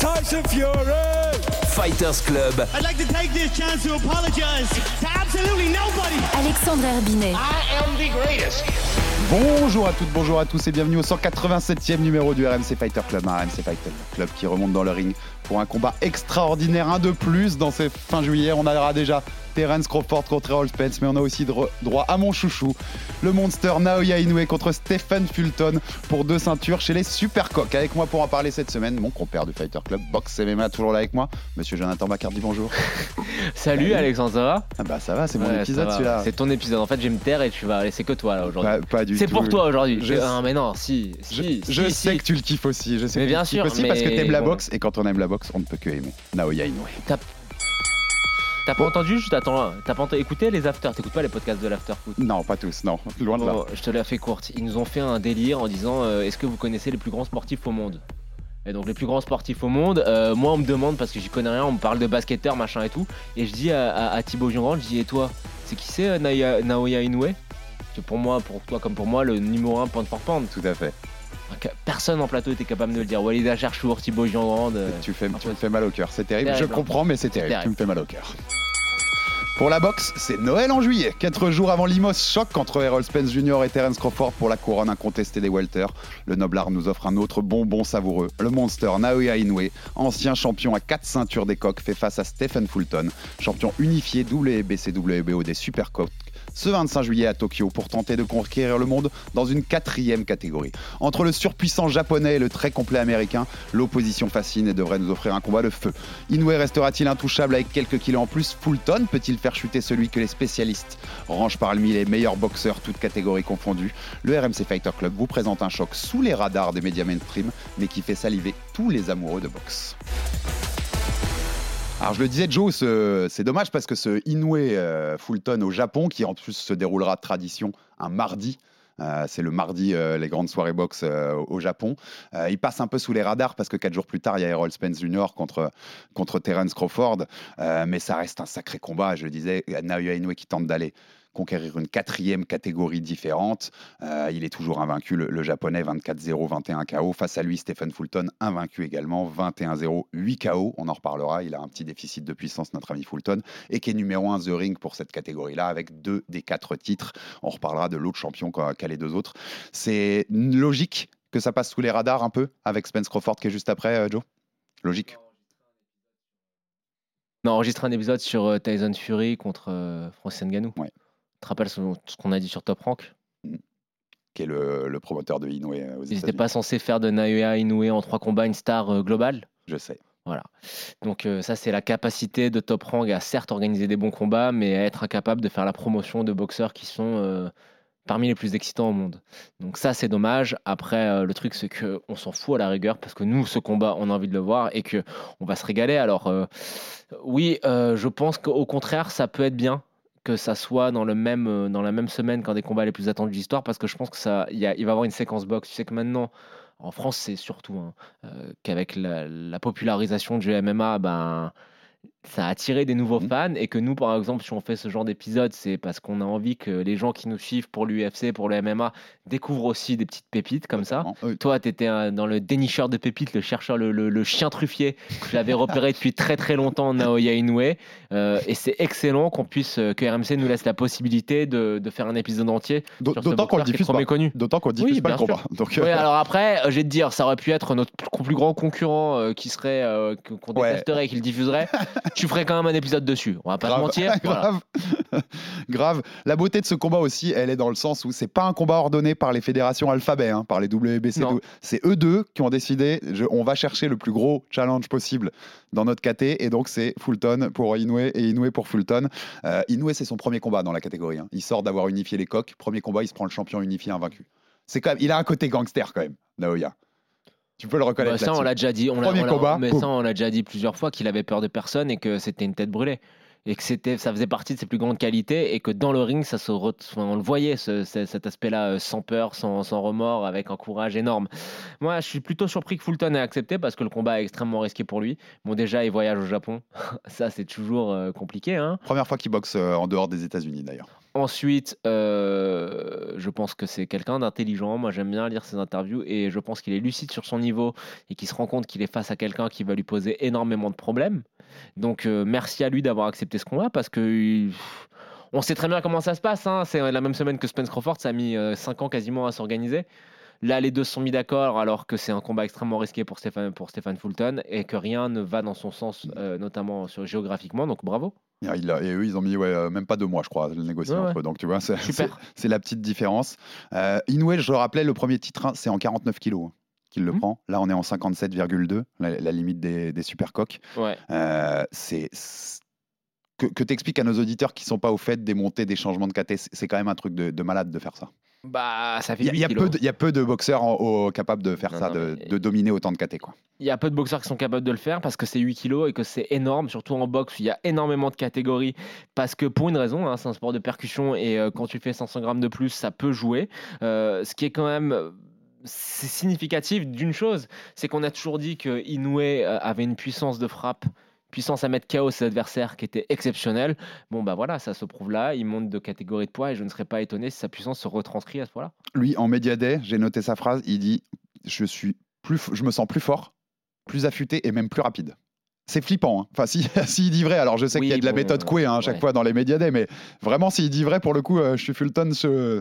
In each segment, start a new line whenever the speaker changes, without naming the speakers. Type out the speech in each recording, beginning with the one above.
Tyson Fury.
Fighters Club.
I'd like to take this chance to apologize to absolutely nobody.
Alexandre Herbinet.
I am the greatest.
Bonjour à toutes, bonjour à tous et bienvenue au 187e numéro du RMC Fighter Club, un RMC Fighter Club qui remonte dans le ring pour un combat extraordinaire, un de plus dans ces fins juillet. On aura déjà Terence Crawford contre Errol Spence, mais on a aussi dro- droit à mon chouchou, le monster Naoya Inoue contre Stephen Fulton pour deux ceintures chez les Supercoques. Avec moi pour en parler cette semaine, mon compère du Fighter Club, Box MMA, toujours là avec moi, monsieur Jonathan Bacardi, bonjour.
Salut Alexandre, ça va?
Ah bah ça va, c'est mon
Ouais, ça
épisode celui-là.
C'est ton épisode. En fait, je vais me taire et tu vas laisser que toi là aujourd'hui.
Pas, pas du
C'est
tout.
pour toi aujourd'hui.
Je-
Ah, mais non, si.
Je,
si,
je
si,
sais que tu le kiffes aussi. Je sais
Mais
que
bien
tu le
sûr,
kiffes aussi parce que t'aimes la boxe et quand on aime la boxe, on ne peut que aimer. Naoya Inoue.
T'as pas entendu Juste attends. T'as pas entendu- écouté les afters T'écoutes pas les podcasts de l'after foot
Non, pas tous, non, loin de là.
Bon, je te l'ai fait courte. Ils nous ont fait un délire en disant euh, Est-ce que vous connaissez les plus grands sportifs au monde? Et donc les plus grands sportifs au monde, euh, moi on me demande parce que j'y connais rien, on me parle de basketteur machin et tout, et je dis à, à, à Thibaut Jurand, je dis et toi, c'est qui c'est euh, Naoya Inoue Que pour moi, pour toi comme pour moi, le numéro 1 pound for pound.
Tout à fait.
Personne en plateau était capable de le dire. Walid Acharchour, Thibaut Jurand. euh,
Tu, fais, tu me fais mal au cœur. C'est terrible.
terrible,
Je comprends, mais c'est terrible.
terrible.
Tu me fais mal au cœur. Pour la boxe, c'est Noël en juillet. Quatre jours avant Limos, choc entre Errol Spence Jr. et Terence Crawford pour la couronne incontestée des welters. Le noblard nous offre un autre bonbon savoureux. Le monster Naoya Inoue, ancien champion à quatre ceintures des coqs, fait face à Stephen Fulton, champion unifié WBC WBO des Supercoques, ce 25 juillet à Tokyo pour tenter de conquérir le monde dans une quatrième catégorie. Entre le surpuissant japonais et le très complet américain, l'opposition fascine et devrait nous offrir un combat de feu. Inoue restera-t-il intouchable avec quelques kilos en plus? Fulton peut-il faire chuter celui que les spécialistes rangent parmi les meilleurs boxeurs, toutes catégories confondues? Le RMC Fighter Club vous présente un choc sous les radars des médias mainstream, mais qui fait saliver tous les amoureux de boxe. Alors je le disais Joe, ce- c'est dommage parce que ce Inoue euh, Fulton au Japon, qui en plus se déroulera de tradition un mardi, euh, c'est le mardi, euh, les grandes soirées boxe au Japon. Il passe un peu sous les radars parce que quatre jours plus tard, il y a Errol Spence Jr. contre, contre Terence Crawford. Mais ça reste un sacré combat. Je le disais, Naoya Inoue qui tente d'aller conquérir une quatrième catégorie différente. Euh, il est toujours invaincu, le, le japonais 24-0, 21 KO. Face à lui, Stephen Fulton, invaincu également, 21-0, 8 KO. On en reparlera. Il a un petit déficit de puissance, notre ami Fulton, et qui est numéro 1 The Ring pour cette catégorie-là, avec deux des quatre titres. On reparlera de l'autre champion qu'a les deux autres. C'est logique que ça passe sous les radars un peu avec Spence Crawford qui est juste après, euh, Joe? Logique.
On a enregistré un épisode sur euh, Tyson Fury contre euh, Francis Ngannou.
Ouais.
Tu te rappelles ce, ce qu'on a dit sur Top Rank?
Qui est le, le promoteur de Inoue euh, aux
Ils n'étaient pas censés faire de Naoya Inoue en trois combats une star euh, globale?
Je sais.
Voilà. Donc euh, ça, c'est la capacité de Top Rank à certes organiser des bons combats, mais à être incapable de faire la promotion de boxeurs qui sont euh, parmi les plus excitants au monde. Donc ça, c'est dommage. Après, euh, le truc, c'est que on s'en fout à la rigueur parce que nous, ce combat, on a envie de le voir et que on va se régaler. Alors oui, je pense qu'au contraire, ça peut être bien que ça soit dans, le même, euh, dans la même semaine qu'un des combats les plus attendus de l'histoire parce que je pense que ça, il va y avoir une séquence boxe. Tu sais que maintenant, en France, c'est surtout hein, euh, qu'avec la, la popularisation du MMA, ben, ça a attiré des nouveaux
Mhm.
fans et que nous, par exemple, si on fait ce genre d'épisode, c'est parce qu'on a envie que les gens qui nous suivent pour l'UFC, pour le MMA, découvrent aussi des petites pépites comme ça. Toi, tu étais dans le dénicheur de pépites, le chercheur, le, le- le chien truffier. Je l'avais repéré depuis très très longtemps, Naoya Inoue. Euh, et c'est excellent qu'on puisse, euh, que RMC nous laisse la possibilité de, de faire un épisode entier.
D'autant qu'on le diffuse pas. D'autant qu'on diffuse
Oui,
pas le combat. Donc, euh,
Oui, alors après, vais te dire, ça aurait pu être notre plus, grand concurrent euh, qui serait, qu'on
Ouais.
détesterait et qui le diffuserait. tu ferais quand même un épisode dessus. On va pas
grave,
se mentir. Voilà.
grave. grave. La beauté de ce combat aussi, elle est dans le sens où c'est pas un combat ordonné par les fédérations alphabet, hein, par les WBC. C'est eux deux qui ont décidé, je- on va chercher le plus gros challenge possible dans notre KT, et donc c'est Fulton pour Inoue et Inoue pour Fulton. Euh, Inoue, c'est son premier combat dans la catégorie. hein. Il sort d'avoir unifié les coques. Premier combat, il se prend le champion unifié invaincu. C'est quand même, il a un côté gangster quand même, Naoya. Tu peux le reconnaître.
Bah, ça, on l'a déjà dit. On
Premier
on
combat,
mais
boum.
ça, on l'a déjà dit plusieurs fois qu'il avait peur de personne et que c'était une tête brûlée. Et que c'était, ça faisait partie de ses plus grandes qualités et que dans le ring, ça se re- on le voyait, ce- ce- cet aspect-là, euh, sans peur, sans, sans remords, avec un courage énorme. Moi, je suis plutôt surpris que Fulton ait accepté parce que le combat est extrêmement risqué pour lui. Bon, déjà, il voyage au Japon. ça, c'est toujours euh, compliqué. Hein.
Première fois qu'il boxe euh, en dehors des États-Unis d'ailleurs.
Ensuite, euh, je pense que c'est quelqu'un d'intelligent. Moi, j'aime bien lire ses interviews et je pense qu'il est lucide sur son niveau et qu'il se rend compte qu'il est face à quelqu'un qui va lui poser énormément de problèmes. Donc, euh, merci à lui d'avoir accepté ce combat parce que on sait très bien comment ça se passe. hein. C'est la même semaine que Spence Crawford, ça a mis 5 ans quasiment à s'organiser. Là, les deux sont mis d'accord alors que c'est un combat extrêmement risqué pour Stéphane, pour Stéphane Fulton et que rien ne va dans son sens, euh, notamment sur, géographiquement. Donc, bravo.
Il a- et eux, ils ont mis ouais, euh, même pas deux mois, je crois, le négocier
Ouais,
entre eux. Donc, tu vois, c'est la petite différence. Euh, Inoue, je le rappelais, le premier titre, hein, c'est en 49 kilos hein, qu'il le
Mhm.
prend. Là, on est en 57,2, la, la limite des, des super coques.
Ouais.
Euh, c'est que, que tu expliques à nos auditeurs qui sont pas au fait des montées, des changements de KT, c'est- c'est quand même un truc de, de malade de faire ça.
Bah, ça fait
Il y, a- il y a
8
peu de- il y a peu de boxeurs en- au- capables de faire
Non,
ça,
non,
de,
mais-
de dominer autant de KT.
Il y a peu de boxeurs qui sont capables de le faire parce que c'est 8 kilos et que c'est énorme, surtout en boxe. Il y a énormément de catégories parce que pour une raison, hein, c'est un sport de percussion et euh, quand tu fais 500 grammes de plus, ça peut jouer. Euh, ce qui est quand même c'est significatif d'une chose, c'est qu'on a toujours dit que Inoue euh, avait une puissance de frappe. Puissance à mettre KO ses adversaires qui était exceptionnelle. Bon, bah voilà, ça se prouve là. Il monte de catégorie de poids et je ne serais pas étonné si sa puissance se retranscrit à ce point-là.
Lui, en Media Day, j'ai noté sa phrase, il dit je, suis plus, je me sens plus fort, plus affûté et même plus rapide. C'est flippant. hein. Enfin, si- s'il dit vrai, alors je sais
Oui,
qu'il y a de la méthode Coué hein, à chaque
ouais.
fois dans les Media Day, mais vraiment, s'il dit vrai, pour le coup, euh, je suis Fulton, je-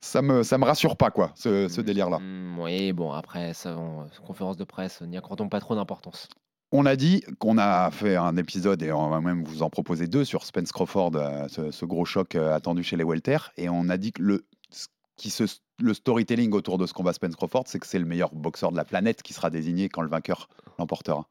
ça me, ça me rassure pas, quoi, ce, ce délire-là.
Mm, oui, bon, après, ça, on- conférence de presse, n'y accordons pas trop d'importance.
On a dit qu'on a fait un épisode et on va même vous en proposer deux sur Spence Crawford, euh, ce, ce gros choc euh, attendu chez les Welter. Et on a dit que le, qui se, le storytelling autour de ce combat Spence Crawford, c'est que c'est le meilleur boxeur de la planète qui sera désigné quand le vainqueur l'emportera.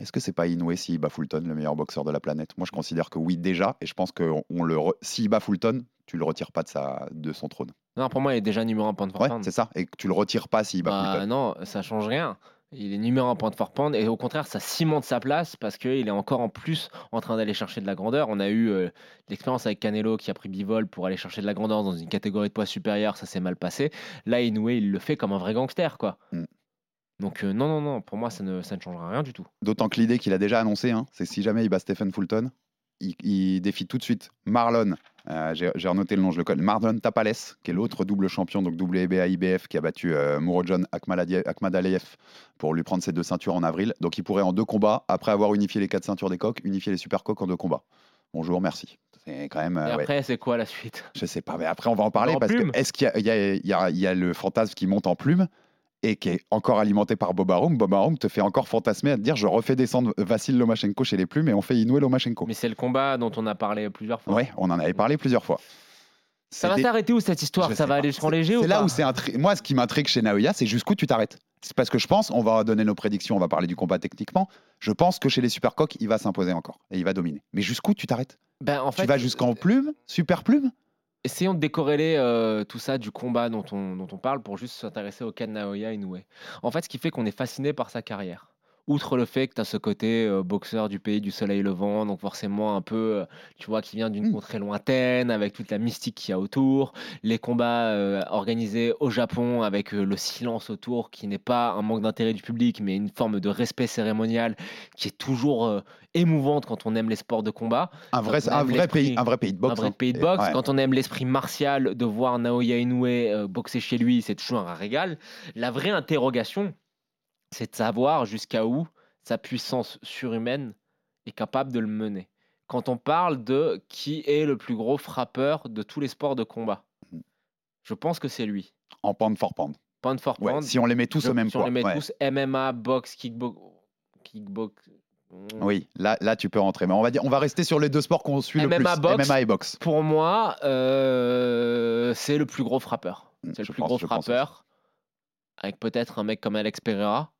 Est-ce que c'est pas Inoue s'il bat Fulton, le meilleur boxeur de la planète? Moi, je considère que oui déjà, et je pense que on le re- s'il bat Fulton, tu le retires pas de, sa, de son trône.
Non, pour moi, il est déjà numéro un point de
Ouais, c'est ça. Et que tu le retires pas s'il bat
Bah,
Fulton.
non, ça change rien. Il est numéro un point de forfend et au contraire, ça cimente sa place parce qu'il est encore en plus en train d'aller chercher de la grandeur. On a eu euh, l'expérience avec Canelo qui a pris bivol pour aller chercher de la grandeur dans une catégorie de poids supérieure, ça s'est mal passé. Là, Inoue, il le fait comme un vrai gangster, quoi.
Mm.
Donc, euh, non, non, non, pour moi, ça ne, ça ne changera rien du tout.
D'autant que l'idée qu'il a déjà annoncée, hein, c'est si jamais il bat Stephen Fulton, il, il défie tout de suite Marlon. Euh, J'ai renoté le nom, je le connais. Marlon Tapales, qui est l'autre double champion, donc WBA IBF, qui a battu euh, Akhmadaliev pour lui prendre ses deux ceintures en avril. Donc il pourrait en deux combats, après avoir unifié les quatre ceintures des coques, unifier les super coques en deux combats. Bonjour, merci. C'est quand même.
Et
euh, ouais.
après, c'est quoi la suite?
Je sais pas, mais après on va en parler
En
parce
plume?
que est-ce qu'il y y a le fantasme qui monte en plume? Et qui est encore alimenté par Bob Arum. Bob Arum te fait encore fantasmer à te dire je refais descendre Vassil Lomachenko chez les plumes et on fait Inoue Lomachenko.
Mais c'est le combat dont on a parlé plusieurs fois.
Ouais, on en avait parlé plusieurs fois.
Ça va s'arrêter où cette histoire
je
Ça va
pas.
aller
C'est-
léger ou
C'est là
pas
où c'est intri- Moi, ce qui m'intrigue chez Naoya, c'est jusqu'où tu t'arrêtes. C'est parce que je pense, on va donner nos prédictions, on va parler du combat techniquement. Je pense que chez les Supercoques, il va s'imposer encore et il va dominer. Mais jusqu'où tu t'arrêtes?
Ben, en fait,
Tu vas jusqu'en plume, super plume?
Essayons de décorréler euh, tout ça du combat dont on, dont on parle pour juste s'intéresser au cas de Naoya Inoue. En fait, ce qui fait qu'on est fasciné par sa carrière. Outre le fait que tu as ce côté euh, boxeur du pays du soleil levant, donc forcément un peu, euh, tu vois, qui vient d'une
Mm.
contrée lointaine, avec toute la mystique qu'il y a autour, les combats euh, organisés au Japon avec le silence autour, qui n'est pas un manque d'intérêt du public, mais une forme de respect cérémonial qui est toujours émouvante quand on aime les sports de combat.
un vrai, un pays, un vrai pays de boxe.
un vrai
hein.
pays de boxe.
ouais.
Quand on aime l'esprit martial, de voir Naoya Inoue boxer chez lui, c'est toujours un régal. La vraie interrogation, c'est de savoir jusqu'à où sa puissance surhumaine est capable de le mener. Quand on parle de qui est le plus gros frappeur de tous les sports de combat, je pense que c'est lui.
En pound for pound.
Pound for
Ouais,
pound.
si on les met tous
je-
au même
si on
poids.
les met
ouais.
tous MMA, boxe, kickbox, kickbox. hmm.
Oui, là, là tu peux rentrer. Mais on va dire, on va rester sur les deux sports qu'on suit le
MMA
plus.
boxe.
MMA et boxe.
Pour moi, euh, c'est le plus gros frappeur.
Mm,
C'est
je
le plus
pense-
gros frappeur. Avec peut-être un mec comme Alex Pereira.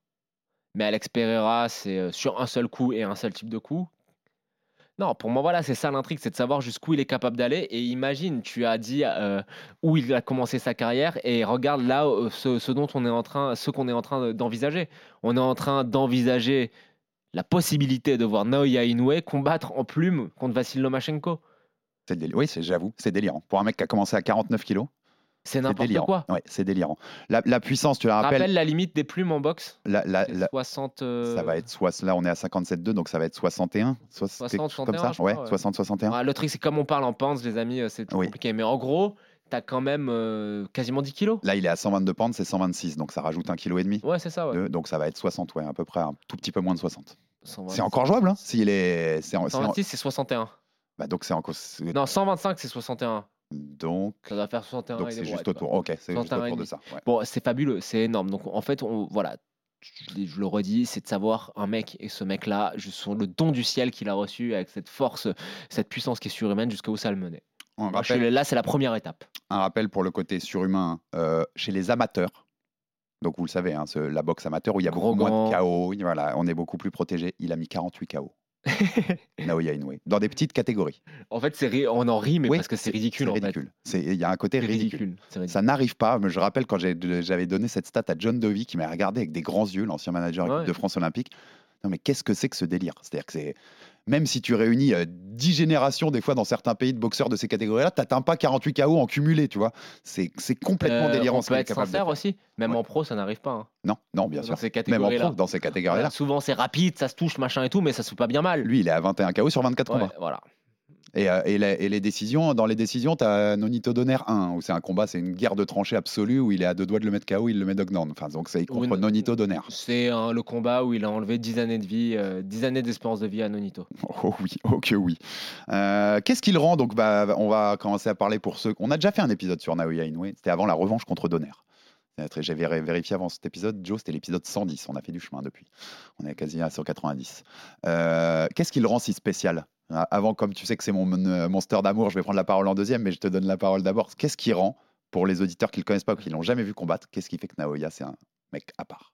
Mais Alex Pereira, c'est euh, sur un seul coup et un seul type de coup. Non, pour moi, voilà, c'est ça l'intrigue, c'est de savoir jusqu'où il est capable d'aller. Et imagine, tu as dit euh, où il a commencé sa carrière et regarde là euh, ce, dont on est en train, ce qu'on est en train d'envisager. On est en train d'envisager la possibilité de voir Naoya Inoue combattre en plume contre Vassil Lomachenko.
Oui, j'avoue, c'est délirant. Pour un mec qui a commencé à 49 kilos,
C'est n'importe
délirant.
quoi.
Ouais, c'est délirant. La, la puissance, tu la rappelles,
Rappelle la limite des plumes en boxe
la- la-
C'est
la-
60. euh,
ça va être soit là on est à 57,2 donc ça va être 61 soit- c'était
60,
quelque chose comme ça
61, je crois,
ouais
ouais.
60 61
Ah, le truc, c'est comme on parle en pounds, les amis, euh, c'est
Oui.
compliqué. Mais en gros, t'as quand même euh, quasiment 10 kilos.
là il est à 122 pounds c'est 126 donc ça rajoute un kilo et demi
Ouais, c'est ça, ouais.
Donc ça va être 60 ouais à peu près un tout petit peu moins de 60
126.
c'est encore jouable hein, s'il est c'est en- c'est en-
126, c'est 61.
bah, donc c'est encore
Non, 125, c'est 61.
Donc
Ça doit faire 61
donc c'est juste autour ok c'est juste
61 et
autour de ça ouais.
Bon, c'est fabuleux, c'est énorme. Donc, en fait, on, voilà, je, je le redis, c'est de savoir un mec, et ce mec-là, le don du ciel qu'il a reçu avec cette force, cette puissance qui est surhumaine, jusqu'où ça le menait.
on
Moi, là, c'est la première étape.
un rappel pour le côté surhumain euh, chez les amateurs. Donc vous le savez, hein, ce- la boxe amateur où il y a
Gros
beaucoup moins de. KO, voilà, on est beaucoup plus protégé. Il a mis 48 KO. Naoya Inoue, dans des petites catégories.
En fait, c'est on en rit, mais
Oui,
parce que c'est ridicule,
C'est ridicule. C'est- Il y a un côté ridicule.
ridicule.
Ça n'arrive pas. mais Je rappelle quand j'avais donné cette stat à John Dovey qui m'a regardé avec des grands yeux, l'ancien manager
Ouais.
de France Olympique. Non mais qu'est-ce que c'est que ce délire? C'est-à-dire que c'est même si tu réunis euh, 10 générations des fois dans certains pays de boxeurs de ces catégories-là, t'atteins pas 48 KO en cumulé, tu vois. C'est complètement
Euh,
délirant
On
ce
peut être sincère aussi, même
Ouais.
en pro, ça n'arrive pas. hein.
Non, non, bien
Dans
sûr.
ces
Même en pro, dans ces catégories-là.
Souvent, c'est rapide, ça se touche, machin et tout, mais ça se fait pas bien mal.
Lui, il est à 21 KO sur 24
Ouais,
combats.
voilà.
Et, euh, et les, et les décisions, dans les décisions, tu as Nonito Donner 1, où c'est un combat, c'est une guerre de tranchées absolue, où il est à deux doigts de le mettre KO, il le met knockdown. Enfin, donc c'est contre Nonito Donner.
C'est hein, le combat où il a enlevé 10 années de vie, euh, 10 années d'espérance de vie à Nonito.
Oh oui, oh que oui. Euh, Qu'est-ce qu'il rend Donc, bah, on va commencer à parler pour ceux. On a déjà fait un épisode sur Naoya Inoue. C'était avant la revanche contre Donner. J'ai vér- vérifié avant cet épisode, Joe, c'était l'épisode 110. On a fait du chemin depuis. On est quasi à 190. Euh, Qu'est-ce qui le rend si spécial? Avant, comme tu sais que c'est mon mon monster d'amour, je vais prendre la parole en deuxième, mais je te donne la parole d'abord. Qu'est-ce qui rend, pour les auditeurs qui ne le connaissent pas ou qui l'ont jamais vu combattre, qu'est-ce qui fait que Naoya, c'est un mec à part?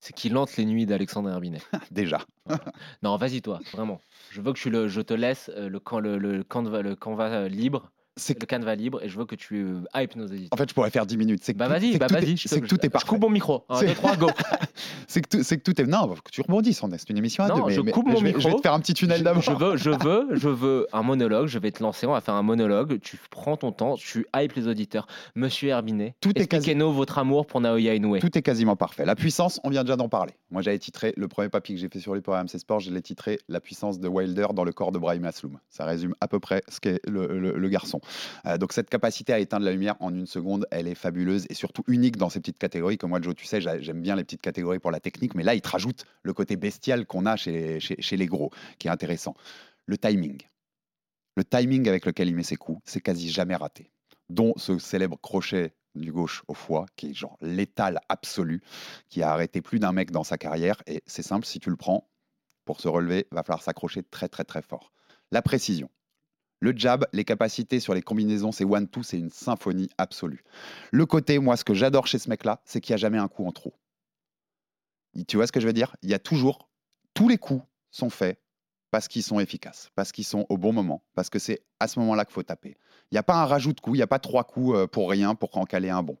C'est qu'il hante les nuits d'Alexandre Herbinet.
Déjà.
non, vas-y, toi, vraiment. Je veux que tu le, je te laisse euh, le, can- le, le, le canevas euh, libre,
C'est
le canevas libre, et je veux que tu euh, hype nos éditeurs.
En fait, je pourrais faire 10 minutes. C'est que
Bah
tout-
vas-y, bah vas-y.
C'est que tout est parfait.
Je coupe mon micro. 1,
C'est-
2, 3, go.
C'est que, tout- c'est que tout est. Non, que tu rebondisses, on est- c'est une émission à deux.
Je coupe mon
vais, je vais
micro.
te faire un petit tunnel d'abord.
je veux, je veux, je veux un monologue. Je vais te lancer. On va faire un monologue. Tu prends ton temps. Tu hype les auditeurs. Monsieur Herbinet,
Tout
expliquez-nous votre amour pour Naoya Inoue.
Tout est quasiment parfait. La puissance, on vient déjà d'en parler. Moi, j'avais titré le premier papier que j'ai fait sur lui pour RMC Sport, je l'ai titré La puissance de Wilder dans le corps de Brahim Asloum. Ça résume à peu près ce qu'est le garçon. Euh, donc, cette capacité à éteindre la lumière en une seconde, elle est fabuleuse et surtout unique dans ces petites catégories. Comme moi, Joe, tu sais, j'a- j'aime bien les petites catégories pour la technique, mais là, il te rajoute le côté bestial qu'on a chez les gros, qui est intéressant. Le timing. Le timing avec lequel il met ses coups, c'est quasi jamais raté. Dont ce célèbre crochet du gauche au foie, qui est genre létal absolu, qui a arrêté plus d'un mec dans sa carrière. Et c'est simple, si tu le prends, pour se relever, va falloir s'accrocher très très très fort. La précision. Le jab, les capacités sur les combinaisons, c'est one-two, c'est une symphonie absolue. Le côté, moi, ce que j'adore chez ce mec-là, c'est qu'il n'y a jamais un coup en trop. Tu vois ce que je veux dire? Il y a toujours, tous les coups sont faits parce qu'ils sont efficaces, parce qu'ils sont au bon moment, parce que c'est à ce moment-là qu'il faut taper. Il n'y a pas un rajout de coups, il n'y a pas trois coups euh, pour rien pour en caler un bon.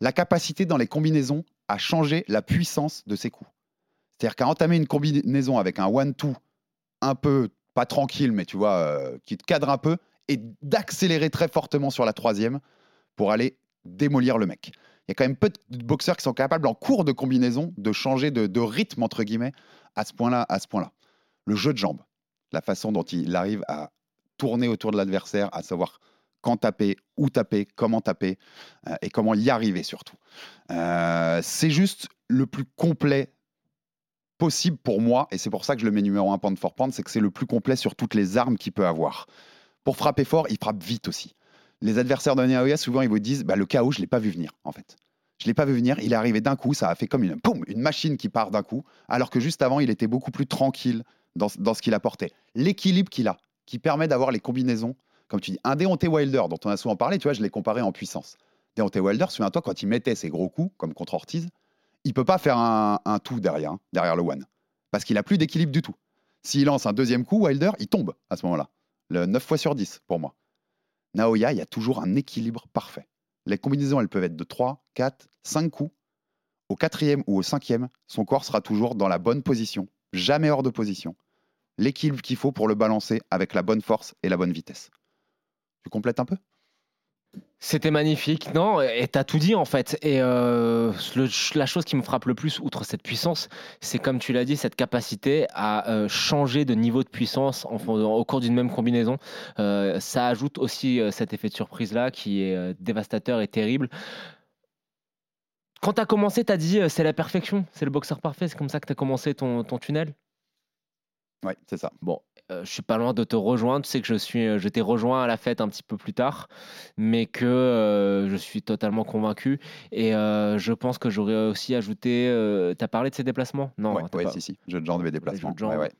La capacité dans les combinaisons à changer la puissance de ses coups. C'est-à-dire qu'à entamer une combinaison avec un one-two un peu, pas tranquille, mais tu vois, euh, qui te cadre un peu, et d'accélérer très fortement sur la troisième pour aller démolir le mec. Il y a quand même peu de boxeurs qui sont capables en cours de combinaison de changer de, rythme entre guillemets à ce point-là, à ce point-là. Le jeu de jambes, la façon dont il arrive à tourner autour de l'adversaire, à savoir quand taper, où taper, comment taper euh, et comment y arriver surtout. Euh, c'est juste le plus complet possible pour moi et c'est pour ça que je le mets numéro 1 pound for pound, c'est que c'est le plus complet sur toutes les armes qu'il peut avoir. Pour frapper fort, il frappe vite aussi. Les adversaires de Naoya, souvent, ils vous disent bah, le chaos, je ne l'ai pas vu venir, en fait. Je ne l'ai pas vu venir, il est arrivé d'un coup, ça a fait comme une, poum, une machine qui part d'un coup, alors que juste avant, il était beaucoup plus tranquille dans, dans ce qu'il apportait. L'équilibre qu'il a, qui permet d'avoir les combinaisons, comme tu dis, un Deontay Wilder, dont on a souvent parlé, tu vois, je l'ai comparé en puissance. Deontay Wilder, souviens-toi, quand il mettait ses gros coups, comme contre Ortiz, il peut pas faire un, un tout derrière, hein, derrière le one, parce qu'il a plus d'équilibre du tout. S'il lance un deuxième coup, Wilder, il tombe à ce moment-là. Le 9 fois sur 10 pour moi. Naoya, il y a toujours un équilibre parfait. Les combinaisons, elles peuvent être de 3, 4, 5 coups. Au quatrième ou au cinquième, son corps sera toujours dans la bonne position, jamais hors de position. L'équilibre qu'il faut pour le balancer avec la bonne force et la bonne vitesse. Tu complètes un peu?
C'était magnifique, non Et t'as tout dit en fait. Et euh, le- la chose qui me frappe le plus, outre cette puissance, c'est comme tu l'as dit, cette capacité à euh, changer de niveau de puissance en, au cours d'une même combinaison. Euh, ça ajoute aussi cet effet de surprise là qui est dévastateur et terrible. Quand t'as commencé, t'as dit c'est la perfection, c'est le boxeur parfait. C'est comme ça que t'as commencé ton, ton tunnel?
Oui, c'est ça.
Bon, euh, je suis pas loin de te rejoindre. Tu sais que je suis, euh, je t'ai rejoint à la fête un petit peu plus tard, mais que euh, je suis totalement convaincu. Et euh, je pense que j'aurais aussi ajouté. tu as parlé de ses déplacements? Non,
ouais,
t'as
ouais,
pas-
si, si. Jeu de jambes et déplacements.
de.
Ouais, ouais.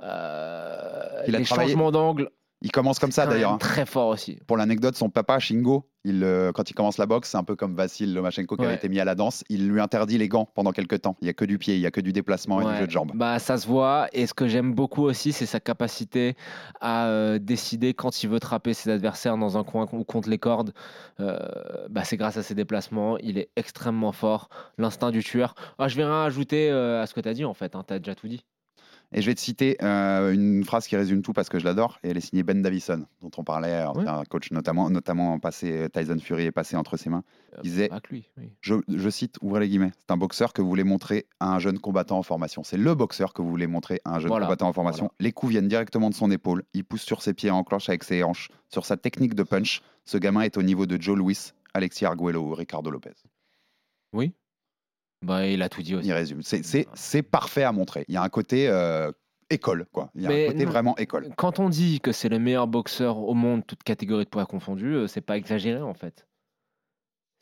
Il a
les
travaillé-
changements d'angle.
Il commence comme ça d'ailleurs. hein.
Très fort aussi.
Pour l'anecdote, son papa, Shingo, il, euh, quand il commence la boxe, c'est un peu comme Vassil Lomachenko qui avait été mis à la danse. Il lui interdit les gants pendant quelques temps. Il n'y a que du pied, il n'y a que du déplacement et du jeu de jambes.
Bah, ça se voit. Et ce que j'aime beaucoup aussi, c'est sa capacité à euh, décider quand il veut trapper ses adversaires dans un coin ou contre les cordes. Euh, bah, c'est grâce à ses déplacements. Il est extrêmement fort. L'instinct du tueur. Ah, je vais rien ajouter à ce que tu as dit en fait. Tu as déjà tout dit.
Et je vais te citer euh, une phrase qui résume tout parce que je l'adore. Et elle est signée Ben Davison, dont on parlait, un coach notamment, notamment passé Tyson Fury est passé entre ses mains.
Euh,
Il disait
lui. oui.
je, je cite, ouvrez les guillemets, c'est un boxeur que vous voulez montrer à un jeune combattant en formation. C'est le boxeur que vous voulez montrer à un jeune
Voilà,
combattant en formation. Les coups viennent directement de son épaule. Il pousse sur ses pieds en cloche avec ses hanches. Sur sa technique de punch, ce gamin est au niveau de Joe Louis, Alexis Arguello ou Ricardo Lopez.
Oui. Bah, il a tout dit aussi.
Il résume. C'est- C'est c'est parfait à montrer. Il y a un côté euh, école, quoi. Il y a
Mais
un côté
non.
vraiment école.
Quand on dit que c'est le meilleur boxeur au monde, toute catégorie de poids confondue, euh, c'est pas exagéré en fait.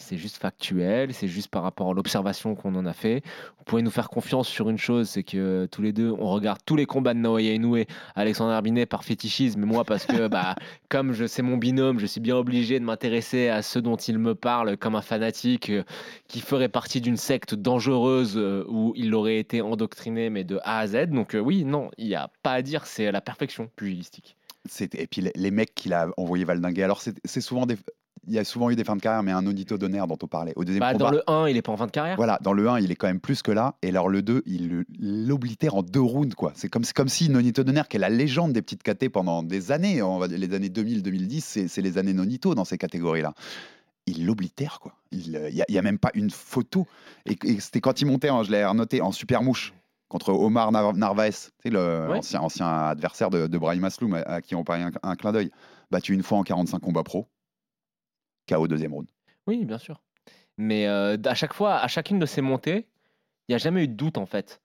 C'est juste factuel, c'est juste par rapport à l'observation qu'on en a fait. Vous pouvez nous faire confiance sur une chose, c'est que euh, tous les deux, on regarde tous les combats de Naoya Inoue, Alexandre Herbinet par fétichisme, mais moi parce que bah, comme je c'est mon binôme, je suis bien obligé de m'intéresser à ceux dont il me parle comme un fanatique euh, qui ferait partie d'une secte dangereuse euh, où il aurait été endoctriné, mais de A à Z. Donc euh, oui, non, il n'y a pas à dire, c'est la perfection pugilistique.
Et puis les, mecs qu'il a envoyé valdinguer. Alors c'est souvent des. Il y a souvent eu des fins de carrière, mais un audito d'honneur dont on parlait. Au deuxième
Bah,
combat,
dans le 1, il est pas en fin de carrière.
Voilà, dans le 1, il est quand même plus que là. Et alors le 2, il l'oblitère en deux rounds. quoi. C'est comme, si Nonito Donner, qui est la légende des petites KT pendant des années, on va dire les années 2000-2010, c'est, les années Nonito dans ces catégories-là. Il l'oblitère, quoi. Il n'y a, y a même pas une photo. Et, et c'était quand il montait, en- je l'ai noté, en super mouche contre Omar Nar- Narvaez, tu sais, le
Ouais.
ancien, ancien adversaire de, de Brahim Asloum, à, à qui on parlait un, un clin d'œil. Battu une fois en 45 combats pro. KO deuxième round.
Oui, bien sûr. Mais euh, à chaque fois, à chacune de ces montées, il n'y a jamais eu de doute en fait.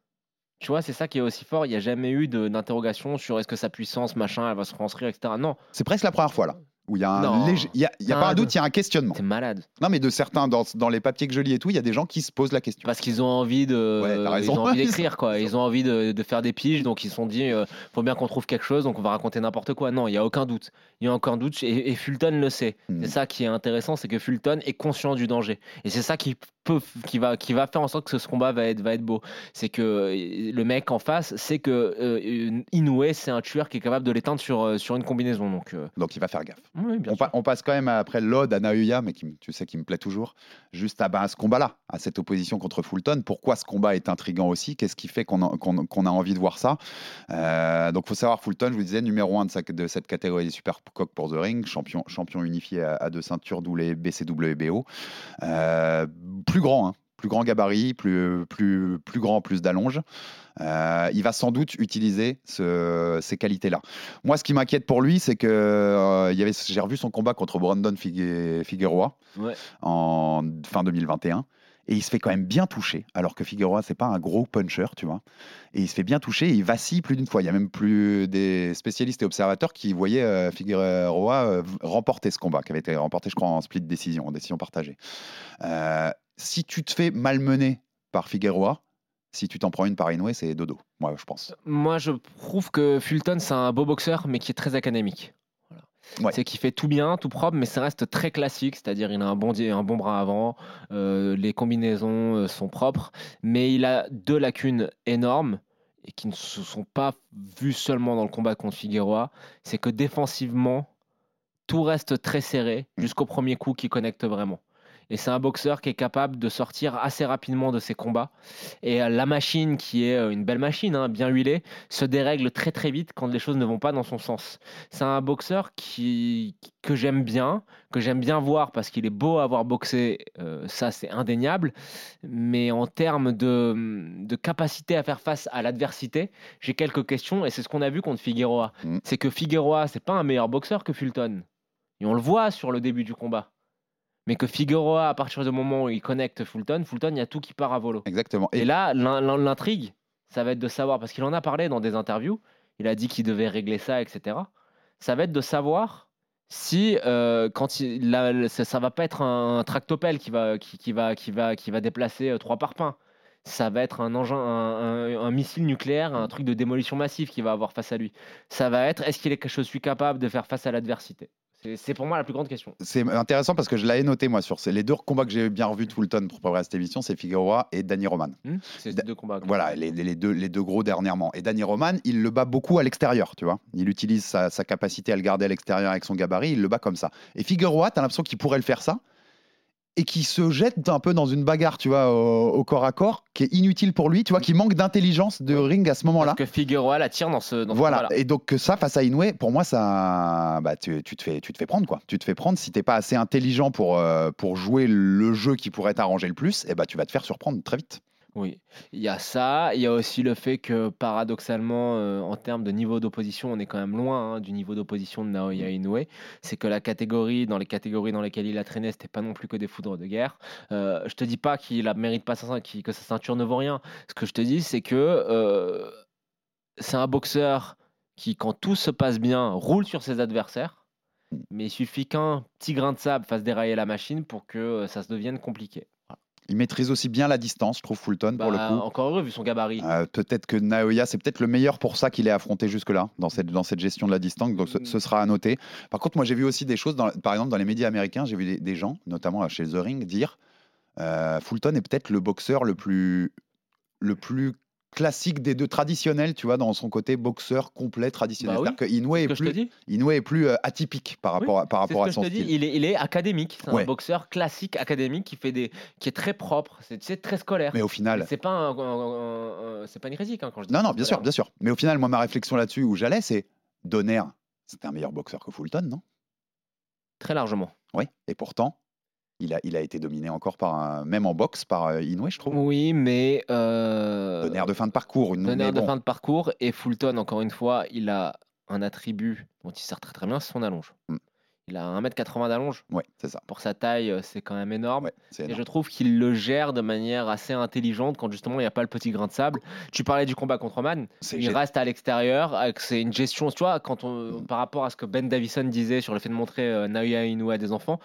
Tu vois, c'est ça qui est aussi fort. Il n'y a jamais eu d'interrogation sur est-ce que sa puissance, machin, elle va se transcrire, etc. Non,
C'est presque la première fois là. Où il y a un
Non.
léger- il y a, il y a
Un,
pas un doute, il y a un questionnement.
t'es malade.
Non, mais de certains, dans, dans les papiers que je lis et tout, il y a des gens qui se posent la question.
Parce qu'ils ont envie de,
Ouais, t'as
ils
raison.
ont envie d'écrire quoi. Ils ont envie de, de faire des piges, donc ils se sont dit, euh, faut bien qu'on trouve quelque chose, donc on va raconter n'importe quoi. Non, il y a aucun doute. Il y a aucun doute et, et Fulton le sait.
Hmm.
C'est ça qui est intéressant, c'est que Fulton est conscient du danger. Et c'est ça qui peut, qui va, qui va faire en sorte que ce combat va être, va être beau. C'est que euh, le mec en face sait que euh, Inoue, c'est un tueur qui est capable de l'éteindre sur, euh, sur une combinaison. Donc, euh,
Donc il va faire gaffe.
oui,
On,
sûr.
pa- on passe quand même après l'ode à Naoya, mais qui, tu sais qui me plaît toujours, juste à, bah, à ce combat-là, à cette opposition contre Fulton. Pourquoi ce combat est intriguant aussi? Qu'est-ce qui fait qu'on a, envie de voir ça? Euh, Donc il faut savoir, Fulton, je vous disais, numéro 1 de, sa- de cette catégorie des Super Coq pour The Ring, champion, champion unifié à, à deux ceintures, d'où les BCWBO. Euh, plus grand, hein, plus grand gabarit, plus, plus, plus grand, plus d'allonge. Euh, il va sans doute utiliser ce- ces qualités-là. Moi, ce qui m'inquiète pour lui, c'est que euh, il y avait, j'ai revu son combat contre Brandon Figue- Figueroa
Ouais.
en fin 2021. Et il se fait quand même bien toucher, alors que Figueroa, c'est pas un gros puncher, tu vois. Et il se fait bien toucher, et il vacille plus d'une fois. Il y a même plus des spécialistes et observateurs qui voyaient euh, Figueroa remporter ce combat, qui avait été remporté, je crois, en split décision, en décision partagée. Si tu te fais malmener par Figueroa, si tu t'en prends une par Inoue, c'est dodo, moi, je pense.
Moi, je trouve que Fulton, c'est un beau boxeur, mais qui est très académique. Voilà.
Ouais.
C'est qu'il fait tout bien, tout propre, mais ça reste très classique, c'est-à-dire il a un bon, un bon bras avant, euh, les combinaisons euh, sont propres, mais il a deux lacunes énormes. et qui ne se sont pas vus seulement dans le combat contre Figueroa, c'est que défensivement, tout reste très serré jusqu'au premier coup qui connecte vraiment. Et c'est un boxeur qui est capable de sortir assez rapidement de ses combats. Et euh, la machine, qui est euh, une belle machine, hein, bien huilée, se dérègle très très vite quand les choses ne vont pas dans son sens. C'est un boxeur qui, que j'aime bien, que j'aime bien voir parce qu'il est beau à avoir boxé, euh, ça c'est indéniable. Mais en termes de, de capacité à faire face à l'adversité, j'ai quelques questions et c'est ce qu'on a vu contre Figueroa.
Mm.
C'est que Figueroa, c'est pas un meilleur boxeur que Fulton. Et on le voit sur le début du combat. Mais que Figueroa, à partir du moment où il connecte Fulton, Fulton, il y a tout qui part à volo.
Exactement.
Et là, l'in- l'in- l'intrigue, ça va être de savoir, parce qu'il en a parlé dans des interviews, il a dit qu'il devait régler ça, etc. Ça va être de savoir si, euh, quand il, là, ça, ça va pas être un, tractopelle qui va, qui, qui va, qui va, qui va déplacer euh, trois parpaings. Ça va être un engin, un, un- un missile nucléaire, un truc de démolition massive qu'il va avoir face à lui. Ça va être, est-ce qu'il est que je suis capable de faire face à l'adversité? C'est- pour moi la plus grande question.
C'est intéressant parce que je l'avais noté, moi, sur ces- les deux combats que j'ai bien revus de Fulton pour préparer cette émission, c'est Figueroa et Danny Roman.
Hmm C'est ces deux combats.
Voilà, les, les- les deux, les deux gros dernièrement. Et Danny Roman, il le bat beaucoup à l'extérieur, tu vois. Il utilise sa, sa capacité à le garder à l'extérieur avec son gabarit, il le bat comme ça. Et Figueroa, t'as l'impression qu'il pourrait le faire ça, et qui se jette un peu dans une bagarre, tu vois, au, au corps à corps, qui est inutile pour lui, tu vois, qui manque d'intelligence de ring à ce moment-là.
Que Figueroa la tire dans ce, dans
Voilà, et donc que ça face à Inoue, pour moi, ça, bah, tu, tu te fais, tu te fais prendre quoi. Tu te fais prendre si t'es pas assez intelligent pour, euh, pour jouer le jeu qui pourrait t'arranger le plus, et bah tu vas te faire surprendre très vite.
Oui, il y a ça. Il y a aussi le fait que paradoxalement, euh, en termes de niveau d'opposition, on est quand même loin hein, du niveau d'opposition de Naoya Inoue. C'est que la catégorie, dans les catégories dans lesquelles il a traîné, c'était pas non plus que des foudres de guerre. Euh, je te dis pas qu'il mérite pas sa, que sa ceinture ne vaut rien. Ce que je te dis, c'est que euh, c'est un boxeur qui, quand tout se passe bien, roule sur ses adversaires. Mais il suffit qu'un petit grain de sable fasse dérailler la machine pour que ça se devienne compliqué.
Il maîtrise aussi bien la distance, je trouve Fulton pour
Bah,
le coup.
Encore heureux vu son gabarit.
Euh, peut-être que Naoya, c'est peut-être le meilleur pour ça qu'il ait affronté jusque-là, dans cette, dans cette gestion de la distance. Donc, ce,
Mm.
ce sera à noter. Par contre, moi, j'ai vu aussi des choses, dans- par exemple, dans les médias américains, j'ai vu des, des gens, notamment chez The Ring, dire euh, Fulton est peut-être le boxeur le plus, le plus classique des deux, traditionnel, tu vois, dans son côté boxeur complet, traditionnel.
Bah oui,
C'est-à-dire que Inoue
C'est
est
que.
Inoue est plus euh, atypique par rapport, à, par rapport à son
dis.
style.
Il est, il est académique. C'est
Ouais.
un boxeur classique académique qui fait des, qui est très propre. C'est tu sais, très scolaire.
Mais au final,
C'est pas, un- un- un- un- c'est pas une critique hein, quand je dis.
Non, non, bien sûr, bien sûr. Mais au final, moi, ma réflexion là-dessus où j'allais, c'est Donner, c'était un meilleur boxeur que Fulton, non?
Très largement.
Oui. Et pourtant, il a, il a été dominé encore par un, même en boxe, par euh, Inoue, je trouve.
Oui, mais euh,
Donner de fin de parcours. Une,
Donner
mais
de
bon,
fin de parcours et Fulton, encore une fois, il a un attribut dont il sert très très bien, c'est son allonge.
Mm.
Il a 1m80 d'allonge.
Ouais, c'est ça.
Pour sa taille, euh, c'est quand même énorme.
Ouais,
Et je trouve qu'il le gère de manière assez intelligente quand justement il n'y a pas le petit grain de sable. Tu parlais du combat contre Man, il reste à l'extérieur. avec- C'est une gestion, tu vois, quand on, par rapport à ce que Ben Davison disait sur le fait de montrer euh, Naoya Inoue à des enfants.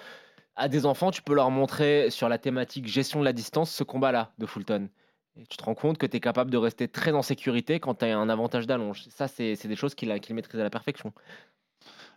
À des enfants, tu peux leur montrer sur la thématique gestion de la distance ce combat-là de Fulton. Et tu te rends compte que tu es capable de rester très en sécurité quand tu as un avantage d'allonge. Ça, c'est des choses qu'il a- qu'il maîtrise à la perfection.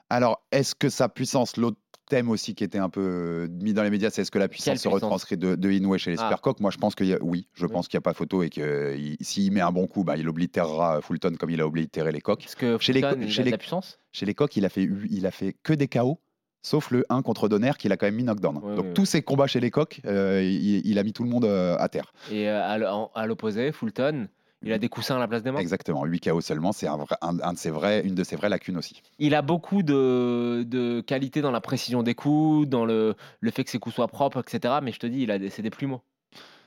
Alors, est-ce que sa puissance, l'autre thème aussi qui était un peu euh, mis dans les médias, c'est est-ce que la puissance se
puissance
retranscrit de, de Inoue chez les
Ah.
Supercoques? Moi, je pense que oui, je
Oui.
pense qu'il n'y a pas photo et que il- s'il met un bon coup, bah, il oblitérera Fulton comme il a oblitéré les coques.
Est-ce que
Chez les
Fulton il
chez
a de
les-
la puissance?
Chez les coques, il a fait, il a fait que des KO, sauf le 1 contre Donner qu'il a quand même mis knockdown.
Ouais,
Donc
ouais,
tous ses combats chez les coques, euh, il, il a mis tout le monde euh, à terre.
Et euh, à l'opposé, Fulton, il a des coussins à la place des mains.
Exactement, 8 KO seulement, c'est un, vrai- un- un de ses vrais, une de ses vraies lacunes aussi.
Il a beaucoup de, de qualités dans la précision des coups, dans le, le fait que ses coups soient propres, etc. Mais je te dis, il a c'est des plumeaux.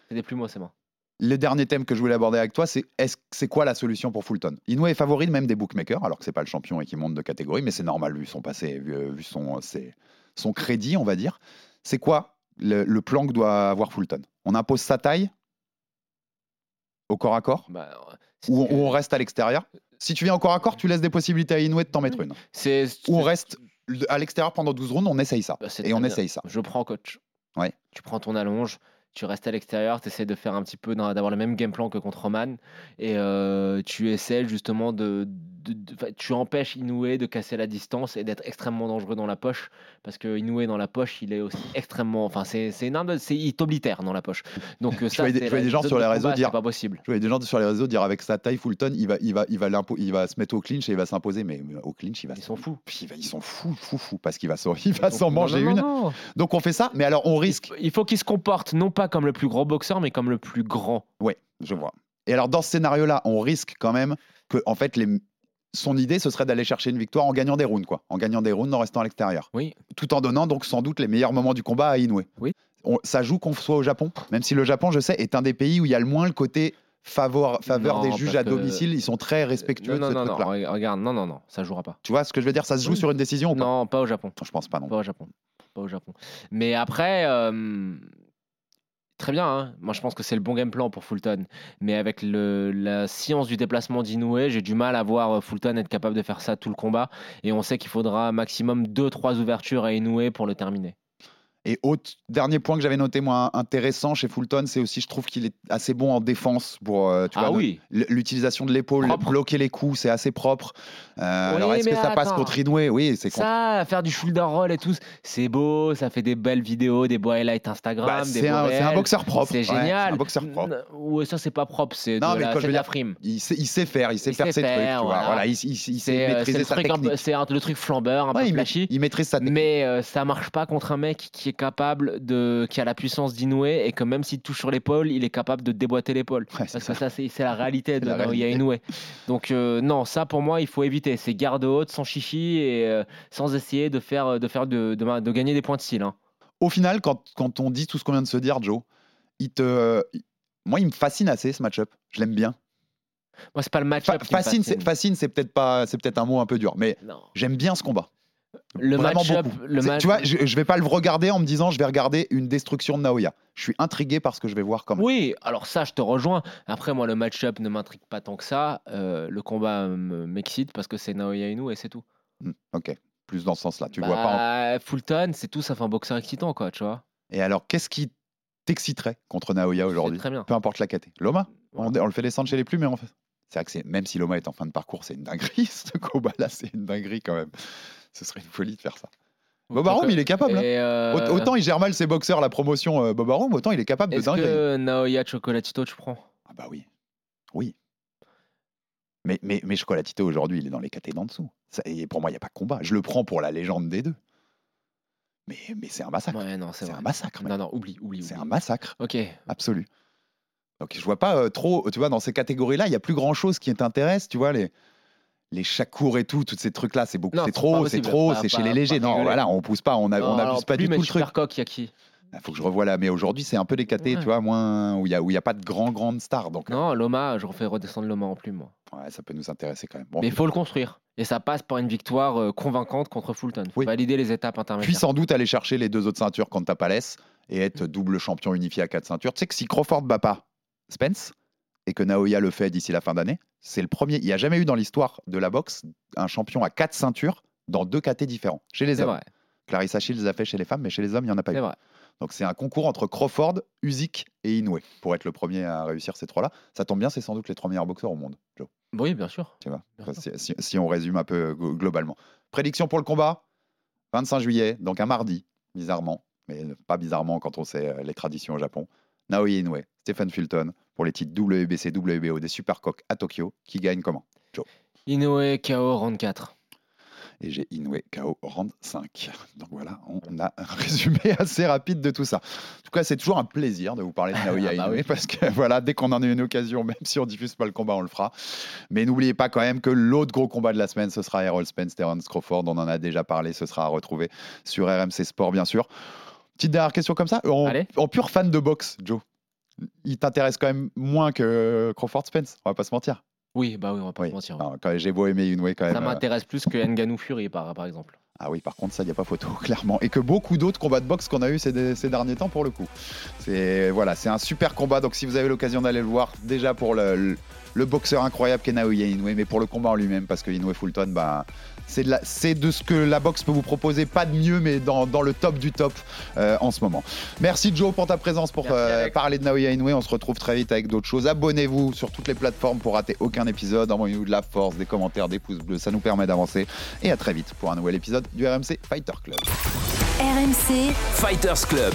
C'est des plumeaux, c'est moi.
Le dernier thème que je voulais aborder avec toi, c'est est-ce c'est quoi la solution pour Fulton? Inoue est favori même des bookmakers, alors que c'est pas le champion et qu'il monte de catégorie, mais c'est normal vu son passé, vu, vu son, ses- son crédit, on va dire. C'est quoi le, le plan que doit avoir Fulton? On impose sa taille? Au corps à corps?
Bah,
ou on,
que-
ou on reste à l'extérieur? Si tu viens au corps à corps, tu laisses des possibilités à Inoue de t'en mettre une. Ou on reste à l'extérieur pendant 12 rounds, on essaye ça.
Bah,
Et on
bien.
essaye ça.
Je prends coach.
Ouais.
Tu prends ton allonge, tu restes à l'extérieur, tu essaies de faire un petit peu, d'avoir le même game plan que contre Roman, et euh, tu essaies justement de- de- tu empêches Inoue de casser la distance et d'être extrêmement dangereux dans la poche. Parce que Inoue dans la poche, il est aussi extrêmement. Enfin, c'est une arme, de- c'est il t'oblitère dans la poche. Donc euh, ça,
je voyais des gens sur les réseaux dire-
pas possible.
Je voyais des gens sur les réseaux dire avec sa taille Fulton, il va, il va, il va, il va se mettre au clinch et il va s'imposer. Mais au clinch, il va.
Ils sont fous.
Ils sont fous, fous, fous, parce qu'il va s'en, il va s'en manger
non,
une.
non, non.
Donc on fait ça, mais alors on risque.
Il faut qu'il se comporte non pas comme le plus gros boxeur, mais comme le plus grand.
Ouais, je vois. Et alors dans ce scénario-là, on risque quand même que, en fait, les... son idée, ce serait d'aller chercher une victoire en gagnant des rounds, quoi. En gagnant des rounds, en restant à l'extérieur.
Oui.
Tout en donnant donc sans doute les meilleurs moments du combat à Inoue.
Oui.
On- ça joue qu'on soit au Japon, même si le Japon, je sais, est un des pays où il y a le moins le côté faveur, faveur
Non,
des juges à domicile. Ils sont très respectueux
non,
de
non,
ce
non,
truc-là.
non, regarde, non, non, non, ça jouera pas.
Tu vois ce que je veux dire? Ça se joue
Oui.
sur une décision ou pas?
Non, pas au Japon.
Je pense pas non.
Pas au Japon. Pas au Japon. Mais après, euh, très bien. hein. Moi, je pense que c'est le bon game plan pour Fulton. Mais avec la science du déplacement d'Inoue, j'ai du mal à voir euh, Fulton être capable de faire ça tout le combat. Et on sait qu'il faudra maximum 2-3 ouvertures à Inoue pour le terminer.
Et autre dernier point que j'avais noté moi intéressant chez Fulton, c'est aussi je trouve qu'il est assez bon en défense pour euh, tu
ah
vois,
oui.
l- l'utilisation de l'épaule, bloquer les coups, c'est assez propre. Euh,
Oui,
alors est-ce que ça passe contre Inoue Oui, c'est.
Ça, faire du shoulder roll et tout, c'est beau, ça fait des belles vidéos, des beaux highlights Instagram,
Bah, c'est un, boxeur propre.
C'est
Ouais,
génial.
c'est un boxeur propre.
Ouais, ça, c'est pas propre, c'est de,
Non, mais
la,
quand je
de la frime.
Il sait, il sait faire, il sait
Il
faire ses trucs.
faire,
Tu vois.
voilà.
Il, sait
euh,
maîtriser sa technique.
c'est le truc flambeur, un
Ouais,
peu flashy.
il maîtrise sa technique.
Mais ça marche pas contre un mec qui est capable de, qui a la puissance d'Inoue et que même s'il touche sur l'épaule, il est capable de déboîter l'épaule.
Ouais,
Parce
ça.
que ça, c'est c'est la réalité de
la
Naoya
réalité.
Inoue. Donc euh, non, ça pour moi, il faut éviter. C'est garde haute, sans chichi et euh, sans essayer de faire, de, faire de, de, de gagner des points de style. hein.
Au final, quand, quand on dit tout ce qu'on vient de se dire, Joe, il te, il- moi, il me fascine assez ce match-up. Je l'aime bien.
Moi, c'est pas le match-up.
fascine, c'est fascine, c'est peut-être pas, c'est peut-être un mot un peu dur, mais j'aime bien ce combat.
Le match-up, match.
Tu vois, je, je vais pas le regarder en me disant je vais regarder une destruction de Naoya. Je suis intrigué par ce que je vais voir quand même.
Oui, alors ça, je te rejoins. Après, moi, le match-up ne m'intrigue pas tant que ça. Euh, le combat me- m'excite parce que c'est Naoya Inoue et c'est tout.
Hmm, ok, plus dans ce sens-là. Tu le vois pas. en-
Bah, Fulton, c'est tout, ça fait un boxeur excitant, quoi, tu vois.
Et alors, qu'est-ce qui t'exciterait contre Naoya aujourd'hui
Très bien.
Peu importe la caté. Loma on, le fait descendre chez les plus, mais on fait. C'est vrai que même si Loma est en fin de parcours, c'est une dinguerie. Ce combat-là, c'est une dinguerie quand même. Ce serait une folie de faire ça. Bob Arum, il est capable. hein.
Euh,
Aut- Autant il gère mal ses boxeurs, la promotion euh, Bob Arum, autant il est capable de
Est-ce
dinguerie.
que Naoya Chocolatito, tu prends?
Ah bah oui. Oui. Mais, mais, mais Chocolatito, aujourd'hui, il est dans les catés d'en dessous. Ça- et pour moi, il n'y a pas de combat. Je le prends pour la légende des deux. Mais, mais c'est un massacre.
Ouais, non, c'est
un massacre.
Non, non, oublie, oublie.
C'est un massacre
Ok.
absolu. Donc je vois pas euh, trop, tu vois, dans ces catégories-là, il y a plus grand-chose qui t'intéresse, tu vois, les les Shakur et tout, tous ces trucs-là, c'est beaucoup, c'est trop, c'est trop, c'est chez
pas-
les
pas
légers. Non, voilà, on pousse pas, on n'abuse pas du tout
le
truc.
Il y a qui
Il faut que je revoie là, mais aujourd'hui, c'est un peu
Ouais.
tu vois, moins où il y a où y a pas de grand grande star, donc
Non, Loma, je refais redescendre Loma en plume, moi.
ouais, ça peut nous intéresser quand même. Bon,
Mais il faut le construire. Et ça passe par une victoire euh, convaincante contre Fulton. faut
Oui.
valider les étapes
Puis
intermédiaires.
sans doute aller chercher les deux autres ceintures contre Tapales et être double champion unifié à quatre ceintures. Tu sais que si Crawford bat pas Spence et que Naoya le fait d'ici la fin d'année, c'est le premier. Il n'y a jamais eu dans l'histoire de la boxe un champion à quatre ceintures dans deux KT différents. Chez les hommes.
vrai,
Clarissa Shields a fait chez les femmes, mais chez les hommes, il n'y en a pas eu.
vrai.
Donc c'est un concours entre Crawford, Usyk et Inoue pour être le premier à réussir ces trois-là. Ça tombe bien, c'est sans doute les trois meilleurs boxeurs au monde. Joe.
Oui, bien sûr.
Tu vois,
Bien
si, si- si on résume un peu glo- globalement. Prédiction pour le combat 25 juillet, donc un mardi, bizarrement, mais pas bizarrement quand on sait euh, les traditions au Japon. Naoya Inoue, Stephen Fulton pour les titres WBC, WBO des Supercoques à Tokyo. Qui gagne comment?
Inoue, KO, round 4.
Et j'ai Inoue KO round 5. Donc voilà, on a un résumé assez rapide de tout ça. En tout cas, c'est toujours un plaisir de vous parler de Naoya
Ah bah
Inoue
oui.
parce que voilà, dès qu'on en a une occasion, même si on diffuse pas le combat, on le fera. Mais n'oubliez pas quand même que l'autre gros combat de la semaine, ce sera Errol Spence, Terence Crawford. On en a déjà parlé, ce sera à retrouver sur RMC Sport, bien sûr. Petite dernière question comme ça. En,
Allez.
en pur fan de boxe, Joe, il t'intéresse quand même moins que Crawford Spence, on va pas se mentir.
Oui, bah oui, on va pas
Oui.
se mentir.
Non, quand j'ai beau aimer Inoue quand même.
Ça
euh,
m'intéresse plus que Nganou Fury, par, par exemple.
Ah oui, par contre, ça, il n'y a pas photo, clairement. Et que beaucoup d'autres combats de boxe qu'on a eu ces, ces derniers temps, pour le coup. C'est voilà, c'est un super combat. Donc, si vous avez l'occasion d'aller le voir, déjà pour le, le- le boxeur incroyable qu'est Naoya Inoue, mais pour le combat en lui-même, parce que Inoue Fulton, bah, c'est de, ce que la boxe peut vous proposer, pas de mieux, mais dans, dans le top du top euh, en ce moment. Merci Joe pour ta présence pour euh, parler de Naoya Inoue. On se retrouve très vite avec d'autres choses. Abonnez-vous sur toutes les plateformes pour rater aucun épisode. Envoyez-nous de la force, des commentaires, des pouces bleus, ça nous permet d'avancer. Et à très vite pour un nouvel épisode du RMC Fighter Club.
RMC,
Fighters Club.